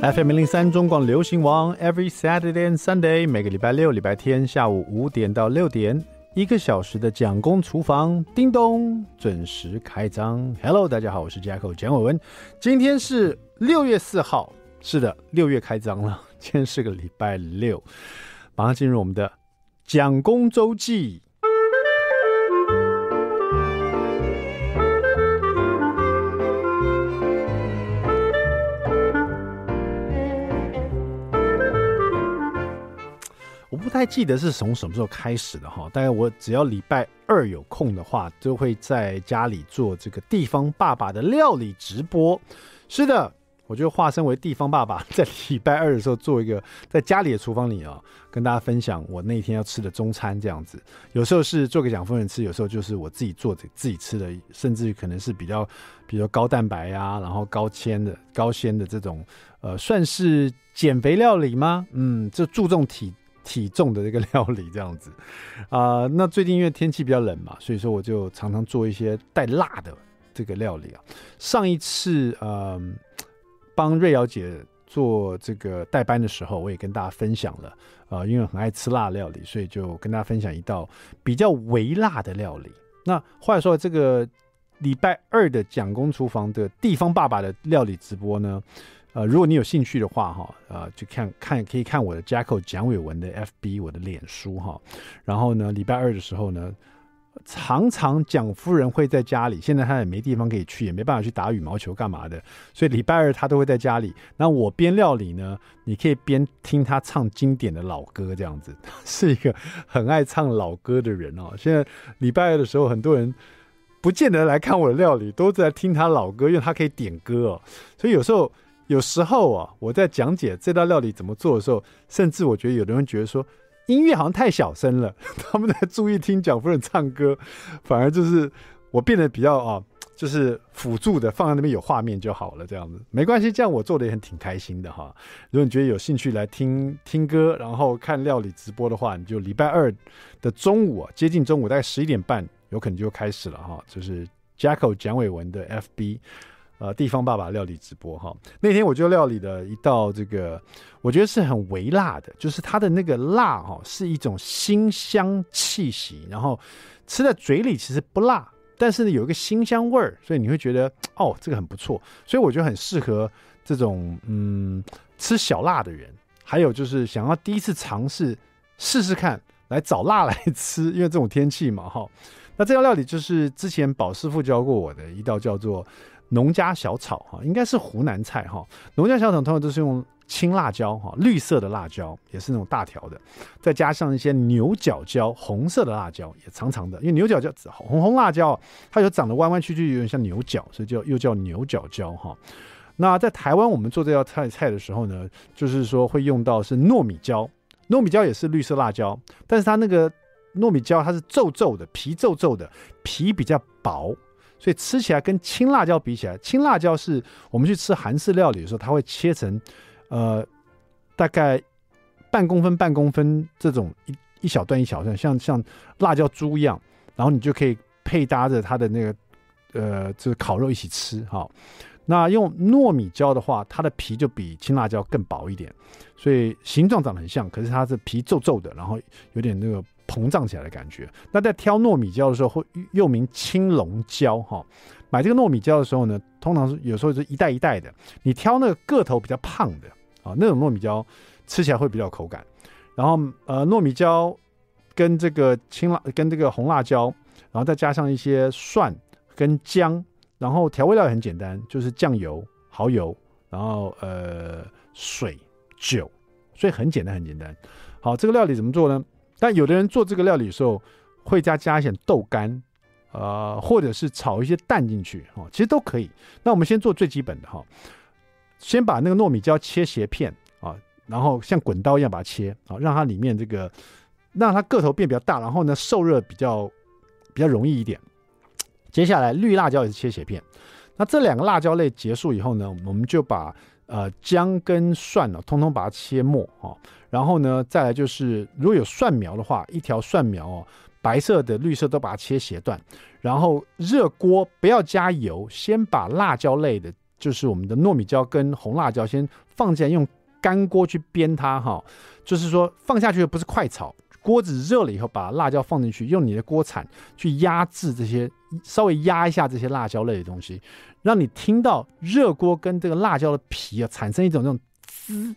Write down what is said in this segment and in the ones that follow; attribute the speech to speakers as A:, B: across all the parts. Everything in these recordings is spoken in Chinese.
A: FM 零零三中广流行网，Every Saturday and Sunday，每个礼拜六、礼拜天下午五点到六点，一个小时的蒋公厨房，叮咚，准时开张。Hello，大家好，我是 Jacko 蒋伟文，今天是六月四号，是的，六月开张了，今天是个礼拜六，马上进入我们的蒋公周记。不太记得是从什么时候开始的哈，大概我只要礼拜二有空的话，就会在家里做这个地方爸爸的料理直播。是的，我就化身为地方爸爸，在礼拜二的时候做一个在家里的厨房里啊，跟大家分享我那天要吃的中餐这样子。有时候是做给蒋夫人吃，有时候就是我自己做自己吃的，甚至于可能是比较比如高蛋白呀、啊，然后高纤的高纤的这种呃，算是减肥料理吗？嗯，就注重体。体重的这个料理这样子，啊、那最近因为天气比较冷嘛，所以说我就常常做一些带辣的这个料理啊。上一次呃帮瑞瑶姐做这个代班的时候，我也跟大家分享了，啊、因为很爱吃辣料理，所以就跟大家分享一道比较微辣的料理。那话说这个礼拜二的蒋公厨房的地方爸爸的料理直播呢，呃，如果你有兴趣的话，哈，呃，就看看可以看我的 Jacko 蒋伟文的 FB，我的脸书，哈。然后呢，礼拜二的时候呢，常常蒋夫人会在家里，现在她也没地方可以去，也没办法去打羽毛球干嘛的，所以礼拜二她都会在家里。那我边料理呢，你可以边听她唱经典的老歌，这样子，是一个很爱唱老歌的人哦。现在礼拜二的时候，很多人不见得来看我的料理，都在听他老歌，因为他可以点歌哦。所以有时候。有时候啊，我在讲解这道料理怎么做的时候，甚至我觉得有的人觉得说音乐好像太小声了，他们在注意听蒋夫人唱歌，反而就是我变得比较啊，就是辅助的放在那边有画面就好了，这样子没关系，这样我做的也很挺开心的哈。如果你觉得有兴趣来听听歌，然后看料理直播的话，你就礼拜二的中午啊，接近中午大概十一点半，有可能就开始了哈，就是 Jacko 蒋伟文的 FB。呃，地方爸爸料理直播哈，那天我就料理了一道这个，我觉得是很微辣的，就是它的那个辣哈，是一种辛香气息，然后吃在嘴里其实不辣，但是呢有一个辛香味儿，所以你会觉得哦，这个很不错，所以我觉得很适合这种嗯吃小辣的人，还有就是想要第一次尝试试试看来找辣来吃，因为这种天气嘛哈，那这道料理就是之前宝师傅教过我的一道叫做。农家小炒哈，应该是湖南菜哈。农家小炒通常都是用青辣椒哈，绿色的辣椒也是那种大条的，再加上一些牛角椒，红色的辣椒也长长的，因为牛角椒红红辣椒，它有长得弯弯曲曲，有点像牛角，所以叫又叫牛角椒哈。那在台湾我们做这道菜菜的时候呢，就是说会用到是糯米椒，糯米椒也是绿色辣椒，但是它那个糯米椒它是皱皱的，皮皱皱的，皮比较薄。所以吃起来跟青辣椒比起来，青辣椒是我们去吃韩式料理的时候，它会切成，呃，大概半公分、半公分这种一一小段一小段，像像辣椒珠一样，然后你就可以配搭着它的那个，呃，这个烤肉一起吃哈。那用糯米椒的话，它的皮就比青辣椒更薄一点，所以形状长得很像，可是它是皮皱皱的，然后有点那个。膨胀起来的感觉。那在挑糯米椒的时候，会又名青龙椒哈。买这个糯米椒的时候呢，通常是有时候是一袋一袋的。你挑那个个头比较胖的啊，那种糯米椒吃起来会比较口感。然后呃，糯米椒跟这个青辣跟这个红辣椒，然后再加上一些蒜跟姜，然后调味料也很简单，就是酱油、蚝油，然后呃水、酒，所以很简单很简单。好，这个料理怎么做呢？但有的人做这个料理的时候，会加加一些豆干，呃，或者是炒一些蛋进去，哦，其实都可以。那我们先做最基本的哈，先把那个糯米椒切斜片啊，然后像滚刀一样把它切啊，让它里面这个让它个头变比较大，然后呢受热比较比较容易一点。接下来绿辣椒也是切斜片。那这两个辣椒类结束以后呢，我们就把呃姜跟蒜呢，通通把它切末哈。然后呢，再来就是如果有蒜苗的话，一条蒜苗哦，白色的、绿色都把它切斜段。然后热锅不要加油，先把辣椒类的就是我们的糯米椒跟红辣椒，先放进来，用干锅去煸它哈。就是说放下去的不是快炒，锅子热了以后，把辣椒放进去，用你的锅铲去压制这些，稍微压一下这些辣椒类的东西，让你听到热锅跟这个辣椒的皮啊产生一种那种滋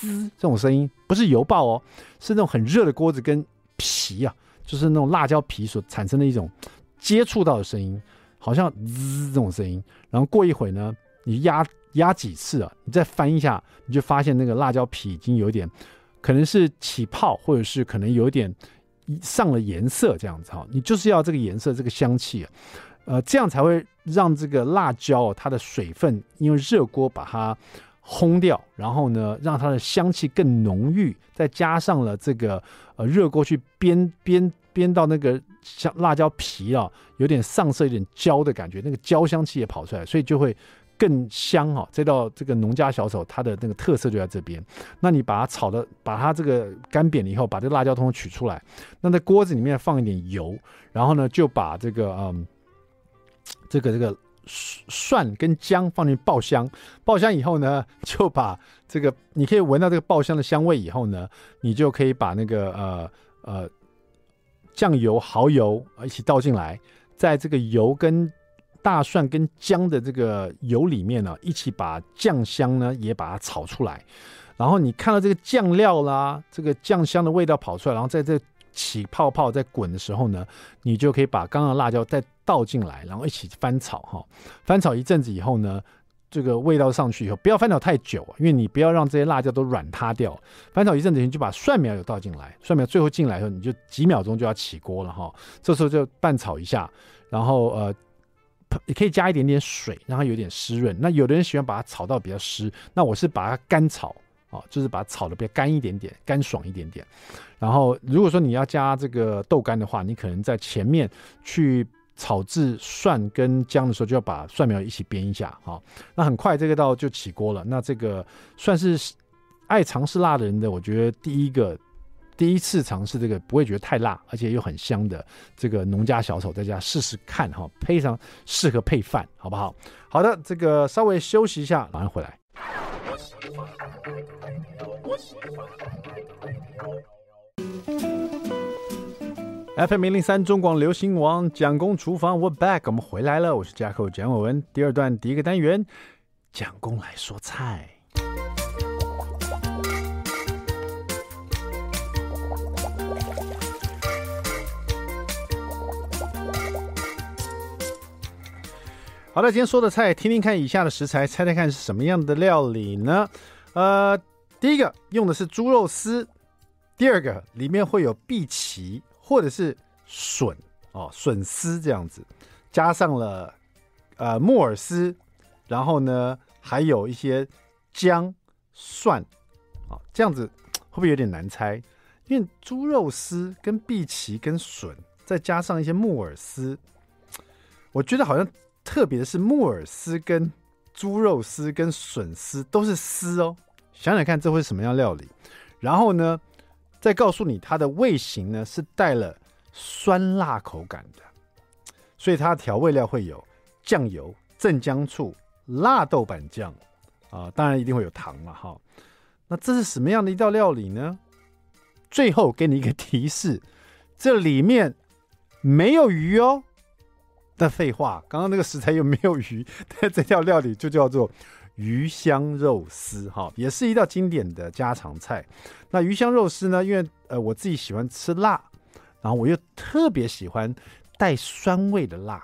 A: 滋这种声音，不是油爆哦，是那种很热的锅子跟皮啊，就是那种辣椒皮所产生的一种接触到的声音。好像滋这种声音，然后过一会呢，你压压几次啊，你再翻一下，你就发现那个辣椒皮已经有点，可能是起泡，或者是可能有点上了颜色这样子哈。你就是要这个颜色，这个香气啊，呃，这样才会让这个辣椒它的水分因为热锅把它烘掉，然后呢，让它的香气更浓郁，再加上了这个呃热锅去煸煸煸到那个。香辣椒皮啊，有点上色，有点焦的感觉，那个焦香气也跑出来，所以就会更香哈。这道这个农家小炒，它的那个特色就在这边。那你把它炒的，把它这个干煸了以后，把这个辣椒通通取出来，那在锅子里面放一点油，然后呢就把这个嗯，这个这个蒜跟姜放进去爆香，爆香以后呢，就把这个你可以闻到这个爆香的香味以后呢，你就可以把那个呃呃。酱油、蚝油一起倒进来，在这个油跟大蒜跟姜的这个油里面呢，一起把酱香呢也把它炒出来。然后你看到这个酱料啦，这个酱香的味道跑出来，然后在这起泡泡在滚的时候呢，你就可以把刚刚的辣椒再倒进来，然后一起翻炒哈。翻炒一阵子以后呢。这个味道上去以后，不要翻炒太久，因为你不要让这些辣椒都软塌掉。翻炒一阵子，你就把蒜苗也倒进来，蒜苗最后进来以后，你就几秒钟就要起锅了哈。这时候就拌炒一下，然后呃，也可以加一点点水，让它有点湿润。那有的人喜欢把它炒到比较湿，那我是把它干炒啊，就是把它炒的比较干一点点，干爽一点点。然后如果说你要加这个豆干的话，你可能在前面去。炒制蒜跟姜的时候，就要把蒜苗一起煸一下，好，那很快这个道就起锅了。那这个算是爱尝试辣的人的，我觉得第一个第一次尝试这个不会觉得太辣，而且又很香的这个农家小炒，在家试试看哈，非常适合配饭，好不好？好的，这个稍微休息一下，马上回来。FM 零零三中广流行王蒋公厨房，We're back，我们回来了。我是 Jacko 蒋伟文。第二段第一个单元，蒋公来说菜。好的，今天说的菜，听听看以下的食材，猜猜看是什么样的料理呢？呃，第一个用的是猪肉丝，第二个里面会有碧琪。或者是笋哦，笋丝这样子，加上了呃木耳丝，然后呢还有一些姜蒜啊、这样子 会不会有点难猜？因为猪肉丝跟荸荠跟笋，再加上一些木耳丝，我觉得好像特别的是木耳丝跟猪肉丝跟笋丝都是丝哦，想想看这会是什么样料理？然后呢？再告诉你，它的味型呢是带了酸辣口感的，所以它调味料会有酱油、镇江醋、辣豆瓣酱啊，当然一定会有糖了哈。那这是什么样的一道料理呢？最后给你一个提示，这里面没有鱼哦。但废话，刚刚那个食材又没有鱼，但这道料理就叫做。鱼香肉丝哈，也是一道经典的家常菜。那鱼香肉丝呢？因为呃我自己喜欢吃辣，然后我又特别喜欢带酸味的辣，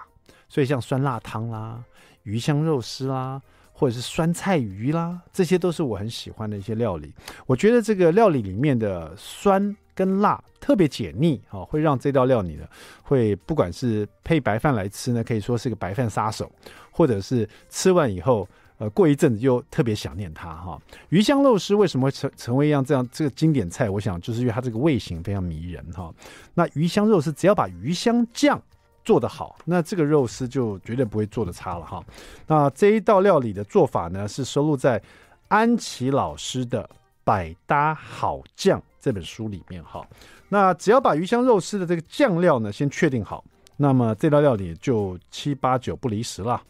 A: 所以像酸辣汤啦、鱼香肉丝啦，或者是酸菜鱼啦，这些都是我很喜欢的一些料理。我觉得这个料理里面的酸跟辣特别解腻啊，会让这道料理呢，会不管是配白饭来吃呢，可以说是个白饭杀手，或者是吃完以后。呃，过一阵子又特别想念它哈。鱼香肉丝为什么会成成为一样这样这个经典菜？我想就是因为它这个味型非常迷人哈。那鱼香肉丝只要把鱼香酱做得好，那这个肉丝就绝对不会做得差了哈。那这一道料理的做法呢，是收录在安琪老师的《百搭好酱》这本书里面哈。那只要把鱼香肉丝的这个酱料呢先确定好，那么这道料理就七八九不离十了。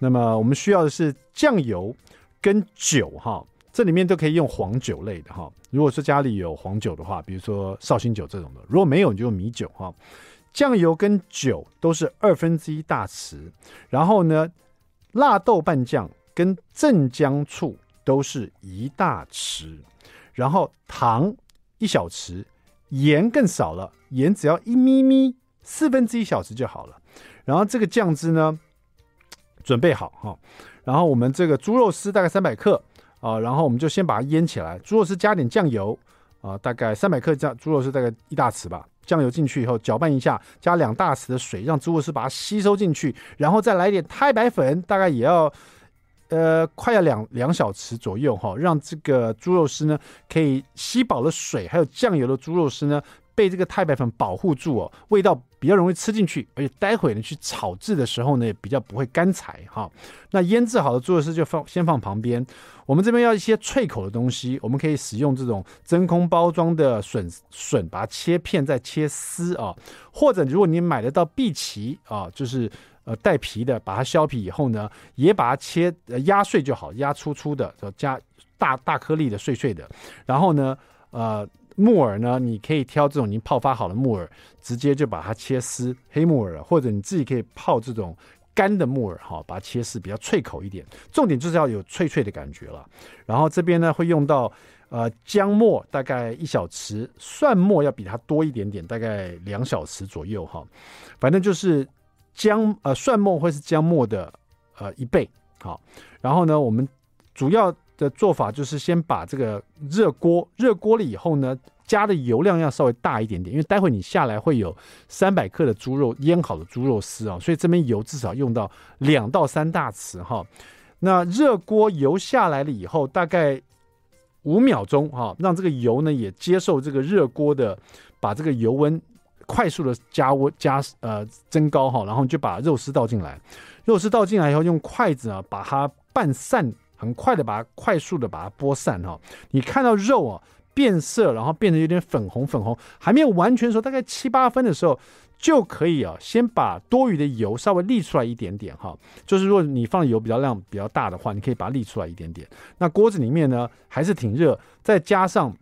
A: 那么我们需要的是酱油跟酒哈，这里面都可以用黄酒类的哈。如果说家里有黄酒的话，比如说绍兴酒这种的，如果没有你就用米酒哈。酱油跟酒都是二分之一大匙，然后呢，辣豆瓣酱跟镇江醋都是一大匙，然后糖一小匙，盐更少了，盐只要一咪咪，四分之一小匙就好了。然后这个酱汁呢，准备好哈，然后我们这个猪肉丝大概三百克啊，然后我们就先把它腌起来，猪肉丝加点酱油啊，大概三百克酱猪肉丝大概一大匙吧。酱油进去以后搅拌一下，加两大匙的水，让猪肉丝把它吸收进去，然后再来点太白粉，大概也要呃快要两两小匙左右哈，让这个猪肉丝呢可以吸饱了水，还有酱油的猪肉丝呢。被这个太白粉保护住哦，味道比较容易吃进去，而且待会呢去炒制的时候呢也比较不会干柴哈。那腌制好的猪肉丝就放先放旁边。我们这边要一些脆口的东西，我们可以使用这种真空包装的笋笋，把它切片再切丝啊，或者如果你买得到碧琪啊，就是呃带皮的，把它削皮以后呢，也把它切呃压碎就好，压粗粗的，加大大颗粒的碎碎的，然后呢呃。木耳呢，你可以挑这种已经泡发好的木耳，直接就把它切丝，黑木耳，或者你自己可以泡这种干的木耳，哈，把它切丝，比较脆口一点。重点就是要有脆脆的感觉了。然后这边呢会用到呃姜末，大概一小匙，蒜末要比它多一点点，大概两小匙左右，哈。反正就是姜呃蒜末会是姜末的呃一倍，好。然后呢，我们主要。的做法就是先把这个热锅热锅了以后呢，加的油量要稍微大一点点，因为待会你下来会有三百克的猪肉腌好的猪肉丝啊，所以这边油至少用到两到三大匙哈。那热锅油下来了以后，大概五秒钟哈，让这个油呢也接受这个热锅的，把这个油温快速的加温加呃增高哈，然后就把肉丝倒进来，肉丝倒进来以后用筷子啊把它拌散。很快的把它快速的把它拨散哈，你看到肉啊变色，然后变得有点粉红粉红，还没有完全熟，大概七八分的时候就可以啊，先把多余的油稍微沥出来一点点哈。就是如果你放油比较量比较大的话，你可以把它沥出来一点点。那锅子里面呢还是挺热，再加上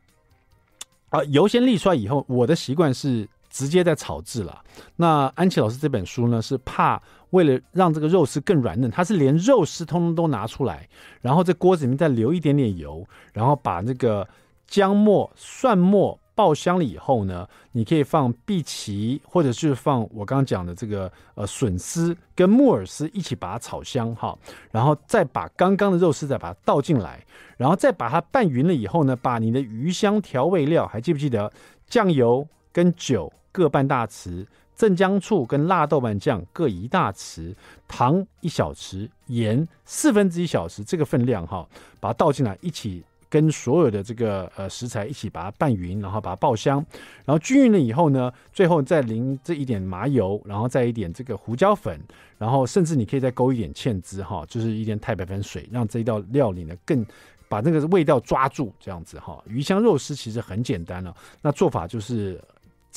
A: 啊、油先沥出来以后，我的习惯是直接在炒制了。那安琪老师这本书呢是怕。为了让这个肉丝更软嫩，它是连肉丝通通都拿出来，然后在锅子里面再留一点点油，然后把那个姜末、蒜末爆香了以后呢，你可以放碧琪，或者是放我刚刚讲的这个呃笋丝跟木耳丝一起把它炒香哈，然后再把刚刚的肉丝再把它倒进来，然后再把它拌匀了以后呢，把你的鱼香调味料还记不记得酱油跟酒各半大匙。镇江醋跟辣豆瓣酱各一大匙，糖一小匙，盐四分之一小匙，这个分量哈，把它倒进来，一起跟所有的这个呃食材一起把它拌匀，然后把它爆香，然后均匀了以后呢，最后再淋这一点麻油，然后再一点这个胡椒粉，然后甚至你可以再勾一点芡汁哈，就是一点太白粉水，让这一道料理呢更把那个味道抓住，这样子哈。鱼香肉丝其实很简单了，那做法就是。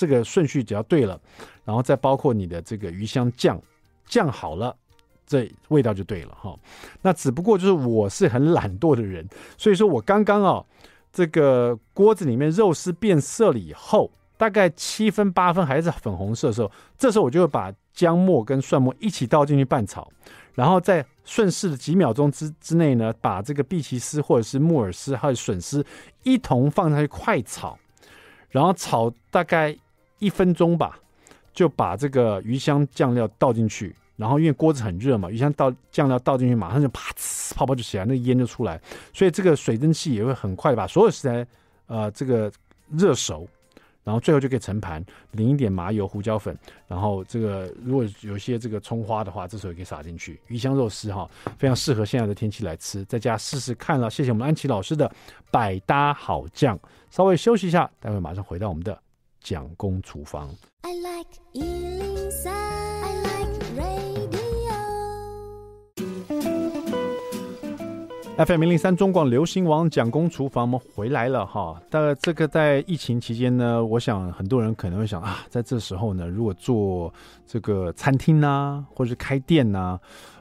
A: 这个顺序只要对了，然后再包括你的这个鱼香酱酱好了，这味道就对了哈。那只不过就是我是很懒惰的人，所以说我刚刚啊，这个锅子里面肉丝变色了以后，大概七分八分还是粉红色的时候，这时候我就会把姜末跟蒜末一起倒进去拌炒，然后在顺势的几秒钟之之内呢，把这个碧琪丝或者是木耳丝还有笋丝一同放下去快炒。然后炒大概一分钟吧，就把这个鱼香酱料倒进去。然后因为锅子很热嘛，鱼香倒酱料倒进去，马上就啪呲泡泡就起来，那烟就出来。所以这个水蒸气也会很快把所有食材呃这个热熟。然后最后就可以盛盘，淋一点麻油、胡椒粉。然后这个如果有些这个葱花的话，这时候也可以撒进去。鱼香肉丝哈，非常适合现在的天气来吃，在家试试看了。谢谢我们安琪老师的百搭好酱。稍微休息一下，待会马上回到我们的蒋公厨房。I like FM 零零三中广流行王蒋公厨房，我们回来了哈。但这个在疫情期间呢，我想很多人可能会想啊，在这时候呢，如果做这个餐厅呐、啊，或者是开店呐、啊，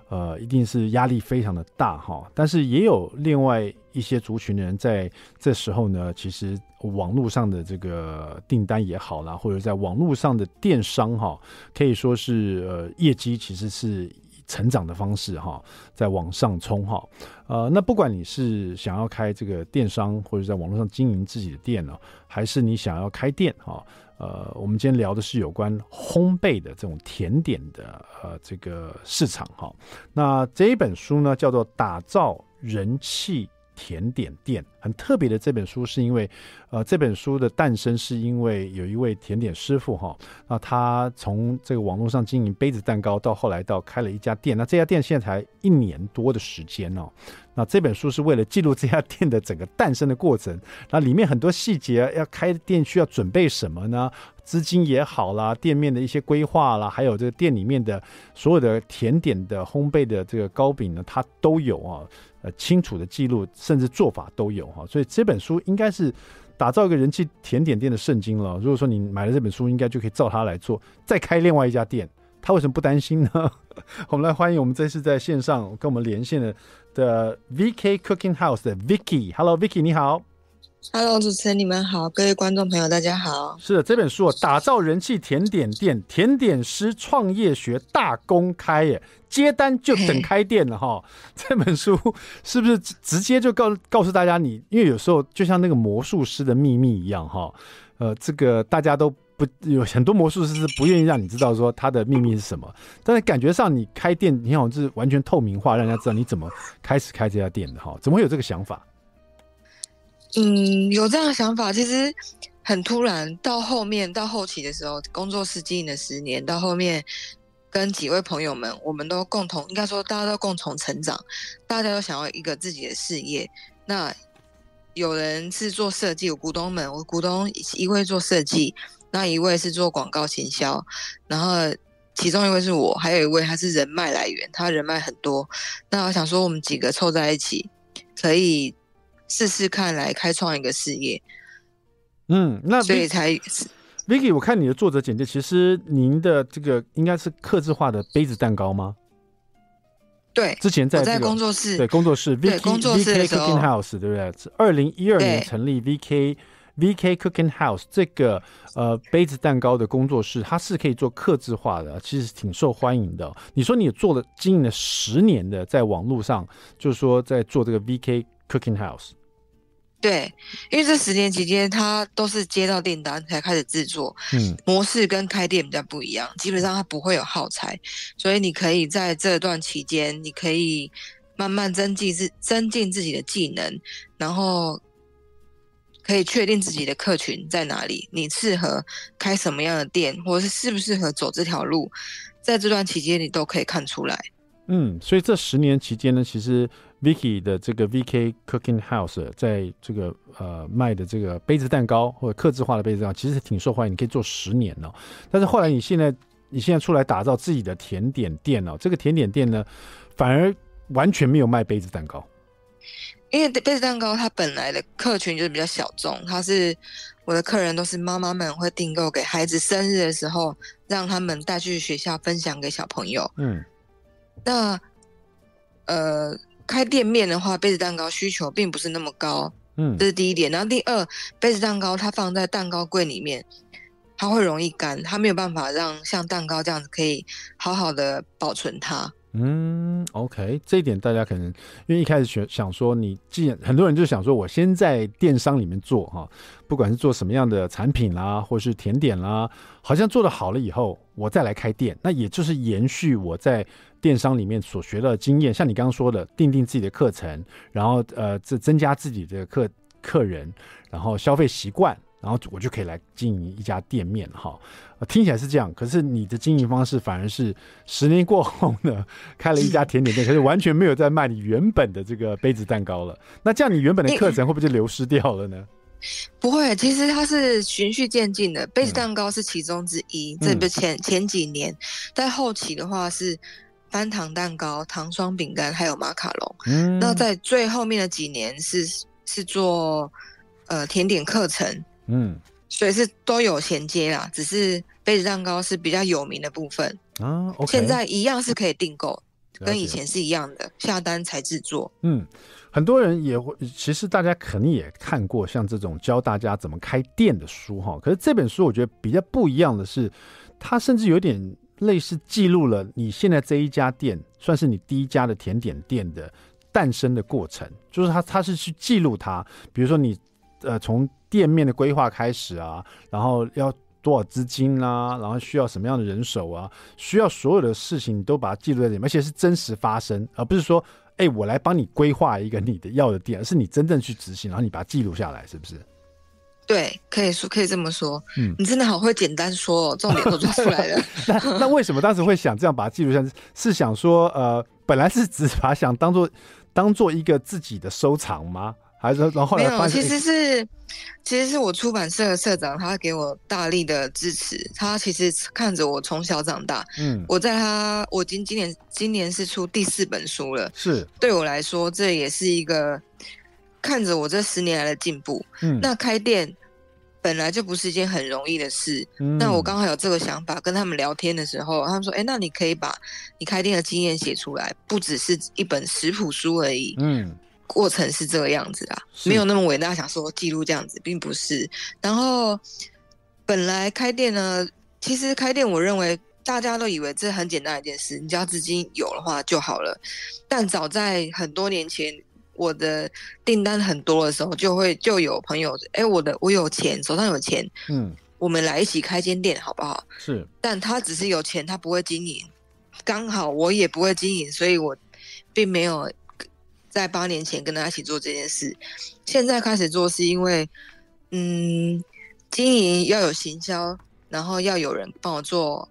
A: 呃，一定是压力非常的大哈。但是也有另外一些族群的人在这时候呢，其实网络上的这个订单也好啦，或者在网络上的电商哈，可以说是呃业绩其实是。成长的方式哈，在往上冲哈，呃，那不管你是想要开这个电商，或者在网络上经营自己的店呢，还是你想要开店哈，呃，我们今天聊的是有关烘焙的这种甜点的呃这个市场哈。那这一本书呢，叫做《打造人气甜点店》。很特别的这本书，是因为，呃，这本书的诞生是因为有一位甜点师傅哈，那他从这个网络上经营杯子蛋糕，到后来到开了一家店，那这家店现在才一年多的时间哦。那这本书是为了记录这家店的整个诞生的过程，那里面很多细节，要开店需要准备什么呢？资金也好啦，店面的一些规划啦，还有这个店里面的所有的甜点的烘焙的这个糕饼呢，它都有啊，呃，清楚的记录，甚至做法都有哈。所以这本书应该是打造一个人气甜点店的圣经了。如果说你买了这本书，应该就可以照它来做，再开另外一家店。他为什么不担心呢？我们来欢迎我们这次在线上跟我们连线的的 VK Cooking House 的 Vicky。Hello，Vicky，你好。
B: Hello，主持人，你们好，各位观众朋友，大家好。
A: 是的，这本书《打造人气甜点店：甜点师创业学大公开》耶，接单就等开店了哈。这本书是不是直接就告告诉大家你？因为有时候就像那个魔术师的秘密一样哈，呃，这个大家都不有很多魔术师是不愿意让你知道说他的秘密是什么，但是感觉上你开店，你好像是完全透明化，让人家知道你怎么开始开这家店的哈？怎么会有这个想法？
B: 嗯，有这样的想法，其实很突然。到后面到后期的时候，工作室经营了十年，到后面跟几位朋友们，我们都共同，应该说大家都共同成长，大家都想要一个自己的事业。那有人是做设计，我股东们，我股东一位做设计，那一位是做广告行销，然后其中一位是我，还有一位他是人脉来源，他人脉很多。那我想说，我们几个凑在一起，可以。试试看，来开创一个事业。
A: 嗯，那
B: 所以才
A: Vicky，我看你的作者简介，其实您的这个应该是刻字化的杯子蛋糕吗？
B: 对，
A: 之前在、这个、
B: 在工作室，
A: 对工作室，Vicky
B: 工作室
A: VK Cooking House，对不对？二零一二年成立 VK VK Cooking House 这个呃杯子蛋糕的工作室，它是可以做客制化的，其实挺受欢迎的。你说你做了经营了十年的，在网络上，就是说在做这个 VK Cooking House。
B: 对，因为这十年期间，他都是接到订单才开始制作，嗯，模式跟开店比较不一样，基本上他不会有耗材，所以你可以在这段期间，你可以慢慢增进自增进自己的技能，然后可以确定自己的客群在哪里，你适合开什么样的店，或者是适不适合走这条路，在这段期间你都可以看出来。
A: 嗯，所以这十年期间呢，其实。Vicky 的这个 VK Cooking House 在这个呃卖的这个杯子蛋糕或者刻制化的杯子蛋糕，其实挺受欢迎，你可以做十年哦。但是后来你现在你现在出来打造自己的甜点店哦，这个甜点店呢，反而完全没有卖杯子蛋糕，
B: 因为杯子蛋糕它本来的客群就是比较小众，它是我的客人都是妈妈们会订购给孩子生日的时候，让他们带去学校分享给小朋友。嗯，那呃。开店面的话，杯子蛋糕需求并不是那么高，嗯，这是第一点。然后第二，杯子蛋糕它放在蛋糕柜里面，它会容易干，它没有办法让像蛋糕这样子可以好好的保存它。
A: 嗯，OK，这一点大家可能因为一开始想想说，你既然很多人就想说，我先在电商里面做哈，不管是做什么样的产品啦，或是甜点啦，好像做的好了以后，我再来开店，那也就是延续我在电商里面所学到的经验。像你刚刚说的，定定自己的课程，然后呃，这增加自己的客客人，然后消费习惯。然后我就可以来经营一家店面哈，听起来是这样，可是你的经营方式反而是十年过后呢，开了一家甜点店，可是完全没有在卖你原本的这个杯子蛋糕了。那这样你原本的课程会不会就流失掉了呢？
B: 不会，其实它是循序渐进的，杯子蛋糕是其中之一。嗯、这不前前几年，在后期的话是翻糖蛋糕、糖霜饼干还有马卡龙。嗯，那在最后面的几年是是做呃甜点课程。嗯，所以是都有衔接啦，只是杯子蛋糕是比较有名的部分啊。Okay. 现在一样是可以订购，跟以前是一样的，下单才制作。
A: 嗯，很多人也会，其实大家肯定也看过像这种教大家怎么开店的书哈。可是这本书我觉得比较不一样的是，它甚至有点类似记录了你现在这一家店，算是你第一家的甜点店的诞生的过程。就是它，它是去记录它，比如说你呃从店面的规划开始啊，然后要。多少资金啊，然后需要什么样的人手啊？需要所有的事情你都把它记录在里面，而且是真实发生，而不是说，哎，我来帮你规划一个你的要的店，而是你真正去执行，然后你把它记录下来，是不是？
B: 对，可以说可以这么说。嗯，你真的好会简单说哦，重点都抓出来了。
A: 那那为什么当时会想这样把它记录下？是想说，呃，本来是只把它想当做当做一个自己的收藏吗？还是然后后来发现
B: 没有，其实是其实是我出版社的社长，他给我大力的支持。他其实看着我从小长大，嗯，我在他我今今年今年是出第四本书了，
A: 是
B: 对我来说这也是一个看着我这十年来的进步。嗯，那开店本来就不是一件很容易的事。嗯，那我刚好有这个想法，跟他们聊天的时候，他们说：“哎，那你可以把你开店的经验写出来，不只是一本食谱书而已。”嗯。过程是这个样子啊，没有那么伟大，想说记录这样子，并不是。然后本来开店呢，其实开店，我认为大家都以为这很简单一件事，你只要资金有的话就好了。但早在很多年前，我的订单很多的时候，就会就有朋友，哎，我的我有钱，手上有钱，嗯，我们来一起开间店好不好？
A: 是，
B: 但他只是有钱，他不会经营。刚好我也不会经营，所以我并没有。在八年前跟他一起做这件事，现在开始做是因为，嗯，经营要有行销，然后要有人帮我做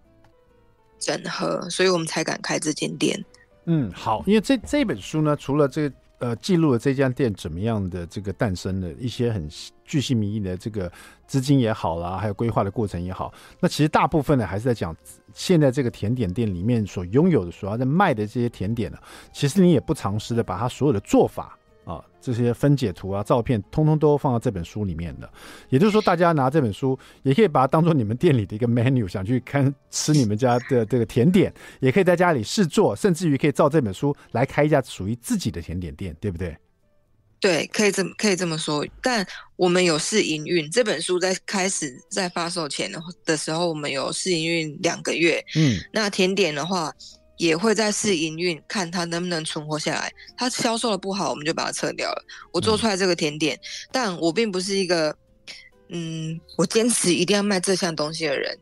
B: 整合，所以我们才敢开这间店。
A: 嗯，好，因为这这本书呢，除了这个。呃，记录了这家店怎么样的这个诞生的一些很巨细靡遗的这个资金也好啦，还有规划的过程也好，那其实大部分呢还是在讲现在这个甜点店里面所拥有的、所要在卖的这些甜点呢，其实你也不尝试的把它所有的做法。啊，这些分解图啊、照片，通通都放到这本书里面的。也就是说，大家拿这本书，也可以把它当做你们店里的一个 menu，想去看吃你们家的这个甜点，也可以在家里试做，甚至于可以照这本书来开一家属于自己的甜点店，对不对？
B: 对，可以这么可以这么说。但我们有试营运，这本书在开始在发售前的时候，我们有试营运两个月。嗯，那甜点的话。也会在试营运，看它能不能存活下来。它销售的不好，我们就把它撤掉了。我做出来这个甜点，嗯、但我并不是一个，嗯，我坚持一定要卖这项东西的人。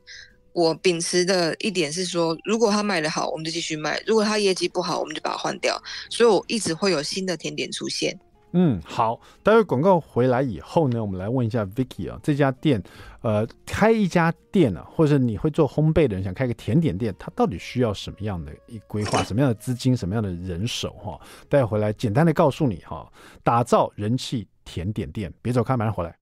B: 我秉持的一点是说，如果它卖得好，我们就继续卖；如果它业绩不好，我们就把它换掉。所以我一直会有新的甜点出现。
A: 嗯，好，待会广告回来以后呢，我们来问一下 Vicky 啊，这家店，呃，开一家店啊，或者你会做烘焙的人想开个甜点店，它到底需要什么样的一规划，什么样的资金，什么样的人手哈？待会回来简单的告诉你哈，打造人气甜点店，别走开，马上回来。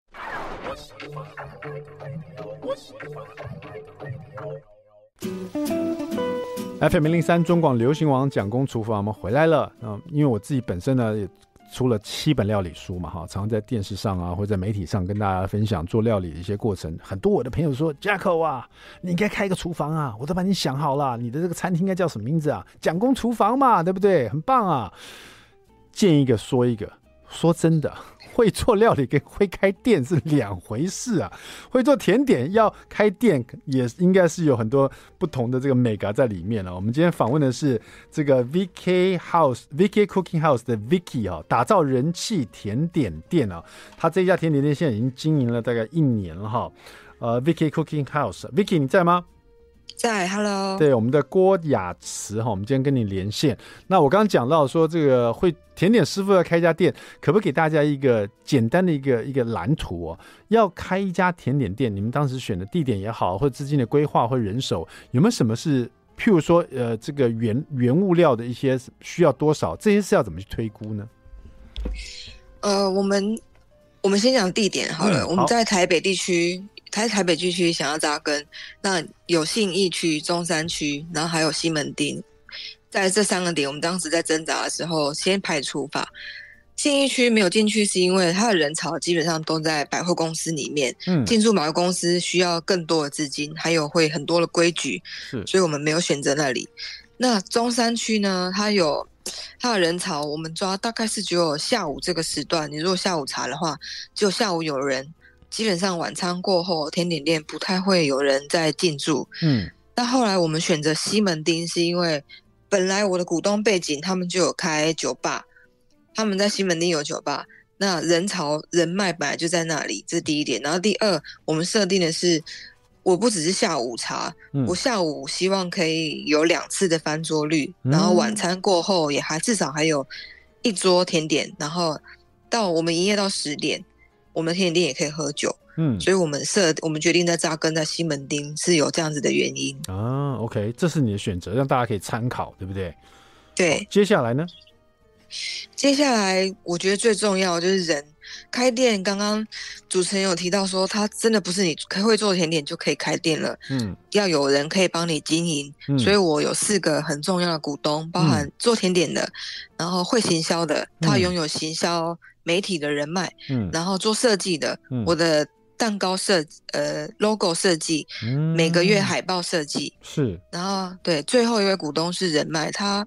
A: FM 零零三中广流行网蒋公厨房，我们回来了。嗯，因为我自己本身呢也。出了七本料理书嘛，哈，常常在电视上啊，或者在媒体上跟大家分享做料理的一些过程。很多我的朋友说，Jacko 啊，你应该开一个厨房啊，我都把你想好了，你的这个餐厅应该叫什么名字啊？蒋公厨房嘛，对不对？很棒啊！见一个说一个，说真的。会做料理跟会开店是两回事啊！会做甜点要开店也应该是有很多不同的这个美感在里面了，啊。我们今天访问的是这个 VK House VK Cooking House 的 Vicky 啊，打造人气甜点店啊。他这家甜点店现在已经经营了大概一年了哈。呃，VK Cooking House，Vicky 你在吗？
B: 在，Hello。
A: 对，我们的郭雅慈哈，我们今天跟你连线。那我刚刚讲到说，这个会甜点师傅要开一家店，可不可以给大家一个简单的一个一个蓝图哦？要开一家甜点店，你们当时选的地点也好，或资金的规划或人手，有没有什么是，譬如说，呃，这个原原物料的一些需要多少？这些是要怎么去推估呢？
B: 呃，我们我们先讲地点好了，嗯、好，我们在台北地区。在台北地区想要扎根，那有信义区、中山区，然后还有西门町，在这三个点，我们当时在挣扎的时候，先排除法。信义区没有进去，是因为它的人潮基本上都在百货公司里面，嗯，进驻百货公司需要更多的资金，还有会很多的规矩，是，所以我们没有选择那里。那中山区呢，它有它的人潮，我们抓大概是只有下午这个时段。你如果下午查的话，只有下午有人，基本上晚餐过后，甜点店不太会有人在进驻。
A: 嗯，
B: 但后来我们选择西门町，是因为本来我的股东背景，他们就有开酒吧，他们在西门町有酒吧，那人潮人脉本来就在那里，这是第一点。然后第二，我们设定的是。我不只是下午茶，嗯、我下午希望可以有两次的翻桌率，嗯、然后晚餐过后也还至少还有一桌甜点，然后到我们营业到十点，我们甜点店也可以喝酒。嗯，所以我们设我们决定在扎根在西门町是有这样子的原因
A: 啊。OK，这是你的选择，让大家可以参考，对不对？
B: 对。
A: 接下来呢？
B: 接下来我觉得最重要就是人。开店，刚刚主持人有提到说，他真的不是你会做甜点就可以开店了，嗯，要有人可以帮你经营，嗯，所以我有四个很重要的股东，包含做甜点的，嗯，然后会行销的，他拥有行销媒体的人脉，嗯，然后做设计的，嗯，我的蛋糕设呃 logo 设计，嗯，每个月海报设计
A: 是，
B: 然后对，最后一位股东是人脉，他。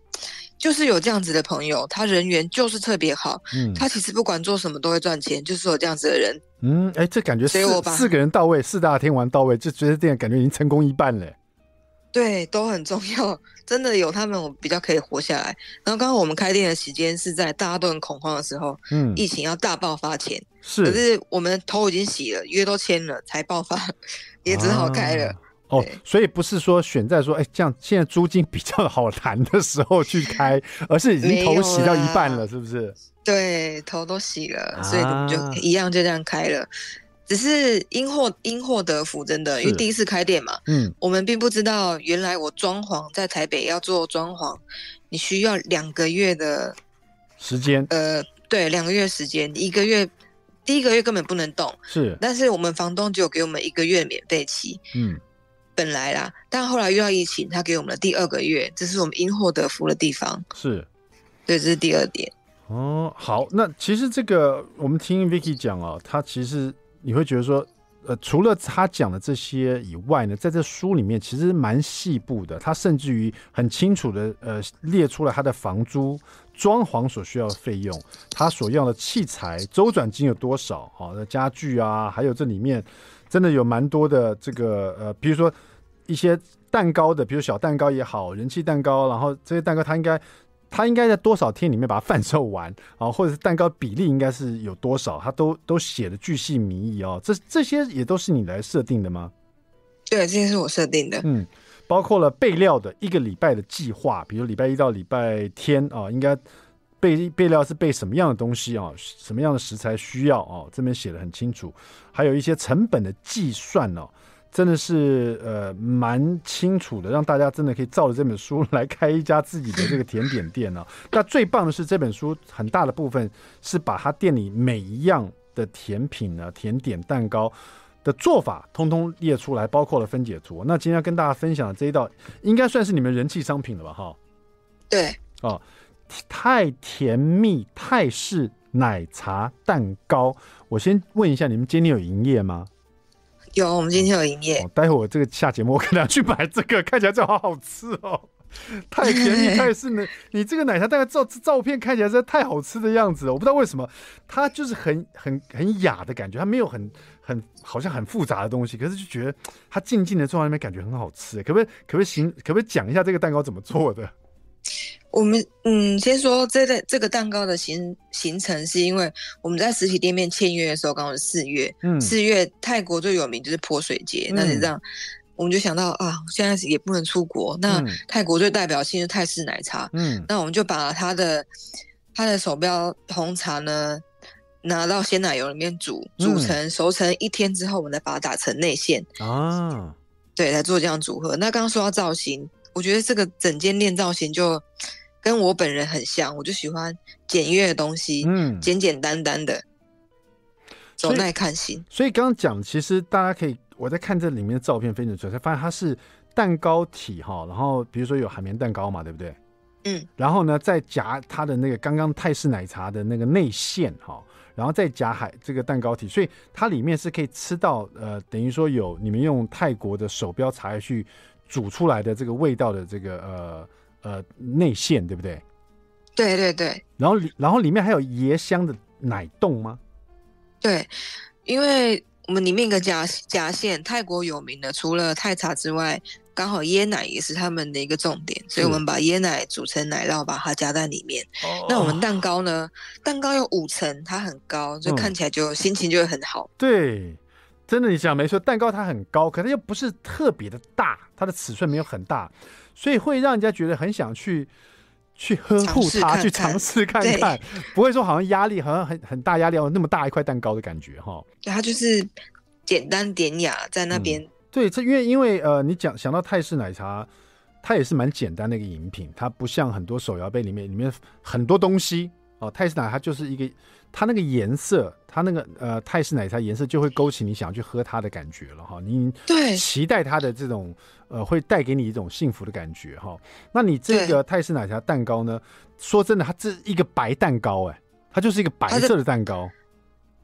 B: 就是有这样子的朋友，他人缘就是特别好。嗯，他其实不管做什么都会赚钱，就是有这样子的人。
A: 嗯，哎、欸，这感觉四四个人到位，四大天王到位，就觉得这样感觉已经成功一半了。
B: 对，都很重要，真的有他们，我比较可以活下来。然后刚刚我们开店的时间是在大家都很恐慌的时候，嗯，疫情要大爆发前，是，可是我们头已经洗了，约都签了，才爆发，也只好开了。啊
A: 哦，所以不是说选在说，哎，这样现在租金比较好谈的时候去开，而是已经头洗到一半了，是不是？
B: 对，头都洗了，啊、所以我们就一样就这样开了。只是因祸因祸得福，真的，因为第一次开店嘛，嗯，我们并不知道原来我装潢在台北要做装潢，你需要两个月的
A: 时间。
B: 呃，对，两个月时间，一个月第一个月根本不能动，
A: 是，
B: 但是我们房东只有给我们一个月免费期，嗯。本来啦，但后来遇到疫情，他给我们的第二个月，这是我们因祸得福的地方。
A: 是，
B: 对，这是第二点。
A: 哦，好，那其实这个我们听 Vicky 讲哦，他其实你会觉得说，呃，除了他讲的这些以外呢，在这书里面其实蛮细部的，他甚至于很清楚的呃列出了他的房租、装潢所需要的费用，他所要的器材周转金有多少啊？那家具啊，还有这里面真的有蛮多的这个呃，比如说。一些蛋糕的，比如小蛋糕也好，人气蛋糕，然后这些蛋糕它应该，它应该在多少天里面把它贩售完啊？或者是蛋糕比例应该是有多少？他都都写的巨细靡遗哦。这这些也都是你来设定的吗？
B: 对，这些是我设定的。
A: 嗯，包括了备料的一个礼拜的计划，比如礼拜一到礼拜天啊，应该备备料是备什么样的东西啊？什么样的食材需要啊？这边写的很清楚，还有一些成本的计算哦。真的是呃蛮清楚的，让大家真的可以照着这本书来开一家自己的这个甜点店呢、啊。那最棒的是这本书很大的部分是把他店里每一样的甜品呢、甜点、蛋糕的做法通通列出来，包括了分解图。那今天要跟大家分享的这一道，应该算是你们人气商品了吧？哈，
B: 对，
A: 哦，太甜蜜泰式奶茶蛋糕。我先问一下，你们今天有营业吗？
B: 有，我们今天有营业。
A: 哦，待会我这个下节目，我可能要去买这个，看起来就好好吃哦，太便宜，太是呢。你这个奶茶大概照照片看起来是太好吃的样子，我不知道为什么，它就是很很很雅的感觉，它没有很很好像很复杂的东西，可是就觉得它静静的坐在那边，感觉很好吃。可不可以可不可以行？可不可以讲一下这个蛋糕怎么做的？
B: 我们嗯，先说这个这个蛋糕的行行程，是因为我们在实体店面签约的时候，刚好是四月，嗯，四月泰国最有名就是泼水节，嗯、那是这样，我们就想到啊，现在也不能出国，那泰国最代表性是泰式奶茶，嗯，那我们就把它的它的手标红茶呢拿到鲜奶油里面煮，煮成熟成一天之后，我们再把它打成内馅啊，对，来做这样组合。那刚刚说到造型。我觉得这个整间店造型就跟我本人很像，我就喜欢简约的东西，嗯，简简单单的，走耐看型。
A: 所以刚刚讲，其实大家可以，我在看这里面的照片，非常准，才发现它是蛋糕体哈，然后比如说有海绵蛋糕嘛，对不对？
B: 嗯，
A: 然后呢，再夹它的那个刚刚泰式奶茶的那个内馅哈，然后再夹海这个蛋糕体，所以它里面是可以吃到呃，等于说有你们用泰国的手标茶叶去。煮出来的这个味道的这个呃呃内馅，对不对？
B: 对对对。
A: 然后里然后里面还有椰香的奶冻吗？
B: 对，因为我们里面一个夹夹馅，泰国有名的，除了泰茶之外。刚好椰奶也是他们的一个重点，所以我们把椰奶煮成奶酪，把它夹在里面。哦、那我们蛋糕呢？蛋糕有五层，它很高，就看起来就、嗯、心情就会很好。
A: 对，真的你讲没错，蛋糕它很高，可是又不是特别的大，它的尺寸没有很大，所以会让人家觉得很想去去呵护它，去尝试看看，不会说好像压力好像很很大压力，哦那么大一块蛋糕的感觉哈。
B: 对，它就是简单典雅在那边。嗯
A: 对，这因为因为呃，你讲想到泰式奶茶，它也是蛮简单的一个饮品，它不像很多手摇杯里面里面很多东西哦。泰式奶茶就是一个，它那个颜色，它那个呃泰式奶茶颜色就会勾起你想要去喝它的感觉了哈。你对期待它的这种呃会带给你一种幸福的感觉哈。那你这个泰式奶茶蛋糕呢？说真的，它这一个白蛋糕哎，它就是一个白色的蛋糕。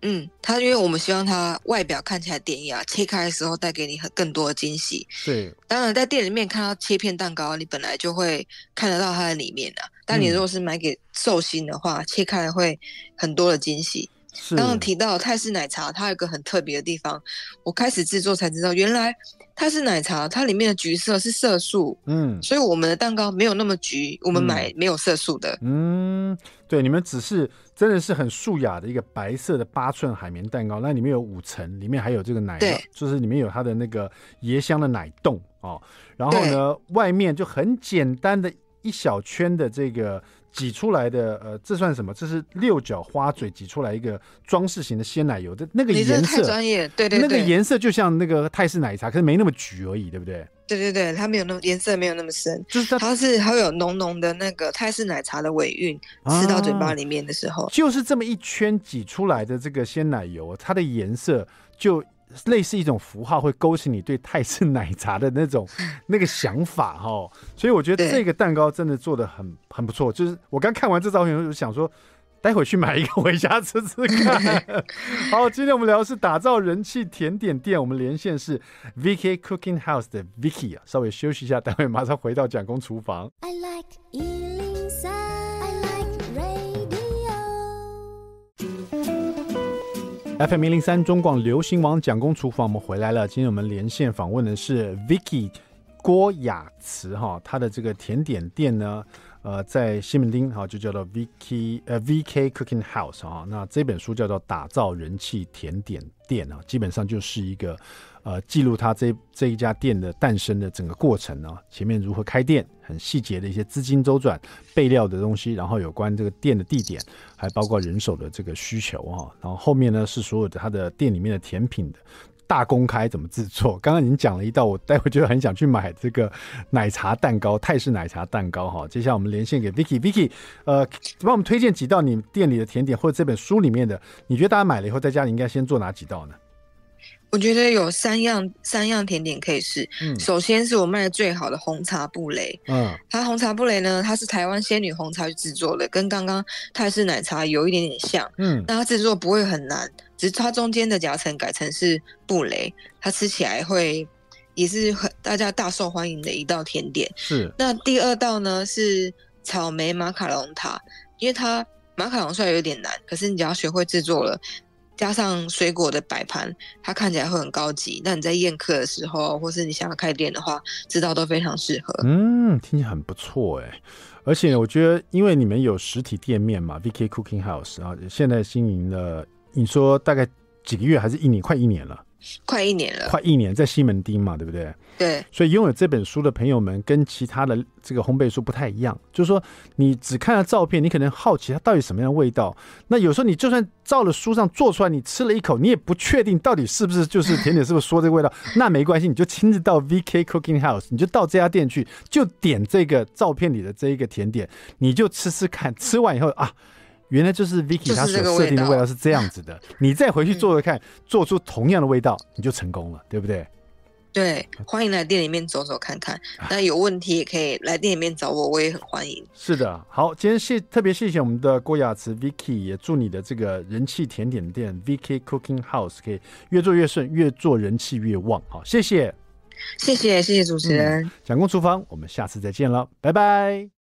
B: 嗯，它因为我们希望它外表看起来典雅，切开的时候带给你很更多的惊喜。
A: 对，
B: 当然在店里面看到切片蛋糕，你本来就会看得到它的里面的。但你如果是买给寿星的话，嗯、切开会很多的惊喜。刚刚提到泰式奶茶，它有一个很特别的地方，我开始制作才知道，原来泰式奶茶它里面的橘色是色素，嗯，所以我们的蛋糕没有那么橘，我们买没有色素的，
A: 嗯，对，你们只是真的是很素雅的一个白色的八寸海绵蛋糕，那里面有五层，里面还有这个奶，对，就是里面有它的那个椰香的奶冻哦，然后呢，外面就很简单的一小圈的这个。挤出来的，呃，这算什么？这是六角花嘴挤出来一个装饰型的鲜奶油的那个颜色，
B: 太专业，对对对，
A: 那个颜色就像那个泰式奶茶，可是没那么橘而已，对不对？
B: 对对对，它没有那么颜色，没有那么深，就是它，它是还有浓浓的那个泰式奶茶的尾韵，啊，吃到嘴巴里面的时候，
A: 就是这么一圈挤出来的这个鲜奶油，它的颜色就。类似一种符号，会勾起你对泰式奶茶的那种 那个想法哈，所以我觉得这个蛋糕真的做的很很不错。就是我刚看完这照片，我就想说，待会去买一个回家吃吃看。好，今天我们聊的是打造人气甜点店，我们连线是 VK Cooking House 的 Vicky 啊，稍微休息一下，待会马上回到蒋公厨房。I like FM 零零三中广流行网蒋公厨房，我们回来了。今天我们连线访问的是 Vicky 郭雅慈哈，她的这个甜点店呢，呃，在西门町哈，就叫做 Vicky 呃 VK Cooking House 哈。那这本书叫做《打造人气甜点店》啊，基本上就是一个。呃，记录他这这一家店的诞生的整个过程呢，前面如何开店，很细节的一些资金周转、备料的东西，然后有关这个店的地点，还包括人手的这个需求啊，然后后面呢是所有的他的店里面的甜品的大公开怎么制作。刚刚已经讲了一道，我待会就很想去买这个奶茶蛋糕，泰式奶茶蛋糕哈。接下来我们连线给 Vicky，Vicky，呃，帮我们推荐几道你店里的甜点，或者这本书里面的，你觉得大家买了以后在家里应该先做哪几道呢？
B: 我觉得有三样三样甜点可以试。嗯，首先是我卖的最好的红茶布雷。嗯，它红茶布雷呢，它是台湾仙女红茶去制作的，跟刚刚泰式奶茶有一点点像。嗯，那它制作不会很难，只是它中间的夹层改成是布雷，它吃起来会也是很大家大受欢迎的一道甜点。是。那第二道呢是草莓马卡龙塔，因为它马卡龙虽然有点难，可是你只要学会制作了。加上水果的摆盘，它看起来会很高级。那你在宴客的时候，或是你想要开店的话，知道都非常适合。
A: 嗯，听起来很不错哎。而且我觉得，因为你们有实体店面嘛，VK Cooking House 啊，现在经营了，你说大概几个月，还是一年？快一年了。
B: 快一年了，
A: 快一年，在西门町嘛，对不对？
B: 对。
A: 所以拥有这本书的朋友们，跟其他的这个烘焙书不太一样，就是说，你只看了照片，你可能好奇它到底什么样的味道。那有时候你就算照了书上做出来，你吃了一口，你也不确定到底是不是就是甜点，是不是说这个味道？那没关系，你就亲自到 VK Cooking House，你就到这家店去，就点这个照片里的这一个甜点，你就吃吃看，吃完以后啊。原来就是 Vicky 他所设定的味道是这样子的，你再回去做做看，做出同样的味道，你就成功了，对不对？
B: 对，欢迎来店里面走走看看。那有问题也可以来店里面找我，我也很欢迎。
A: 是的，好，今天谢特别谢谢我们的郭雅慈 Vicky，也祝你的这个人气甜点店 Vicky Cooking House 可以越做越顺，越做人气越旺。好，谢谢，
B: 谢谢，谢谢主持人。
A: 蒋公厨房，我们下次再见了，拜拜。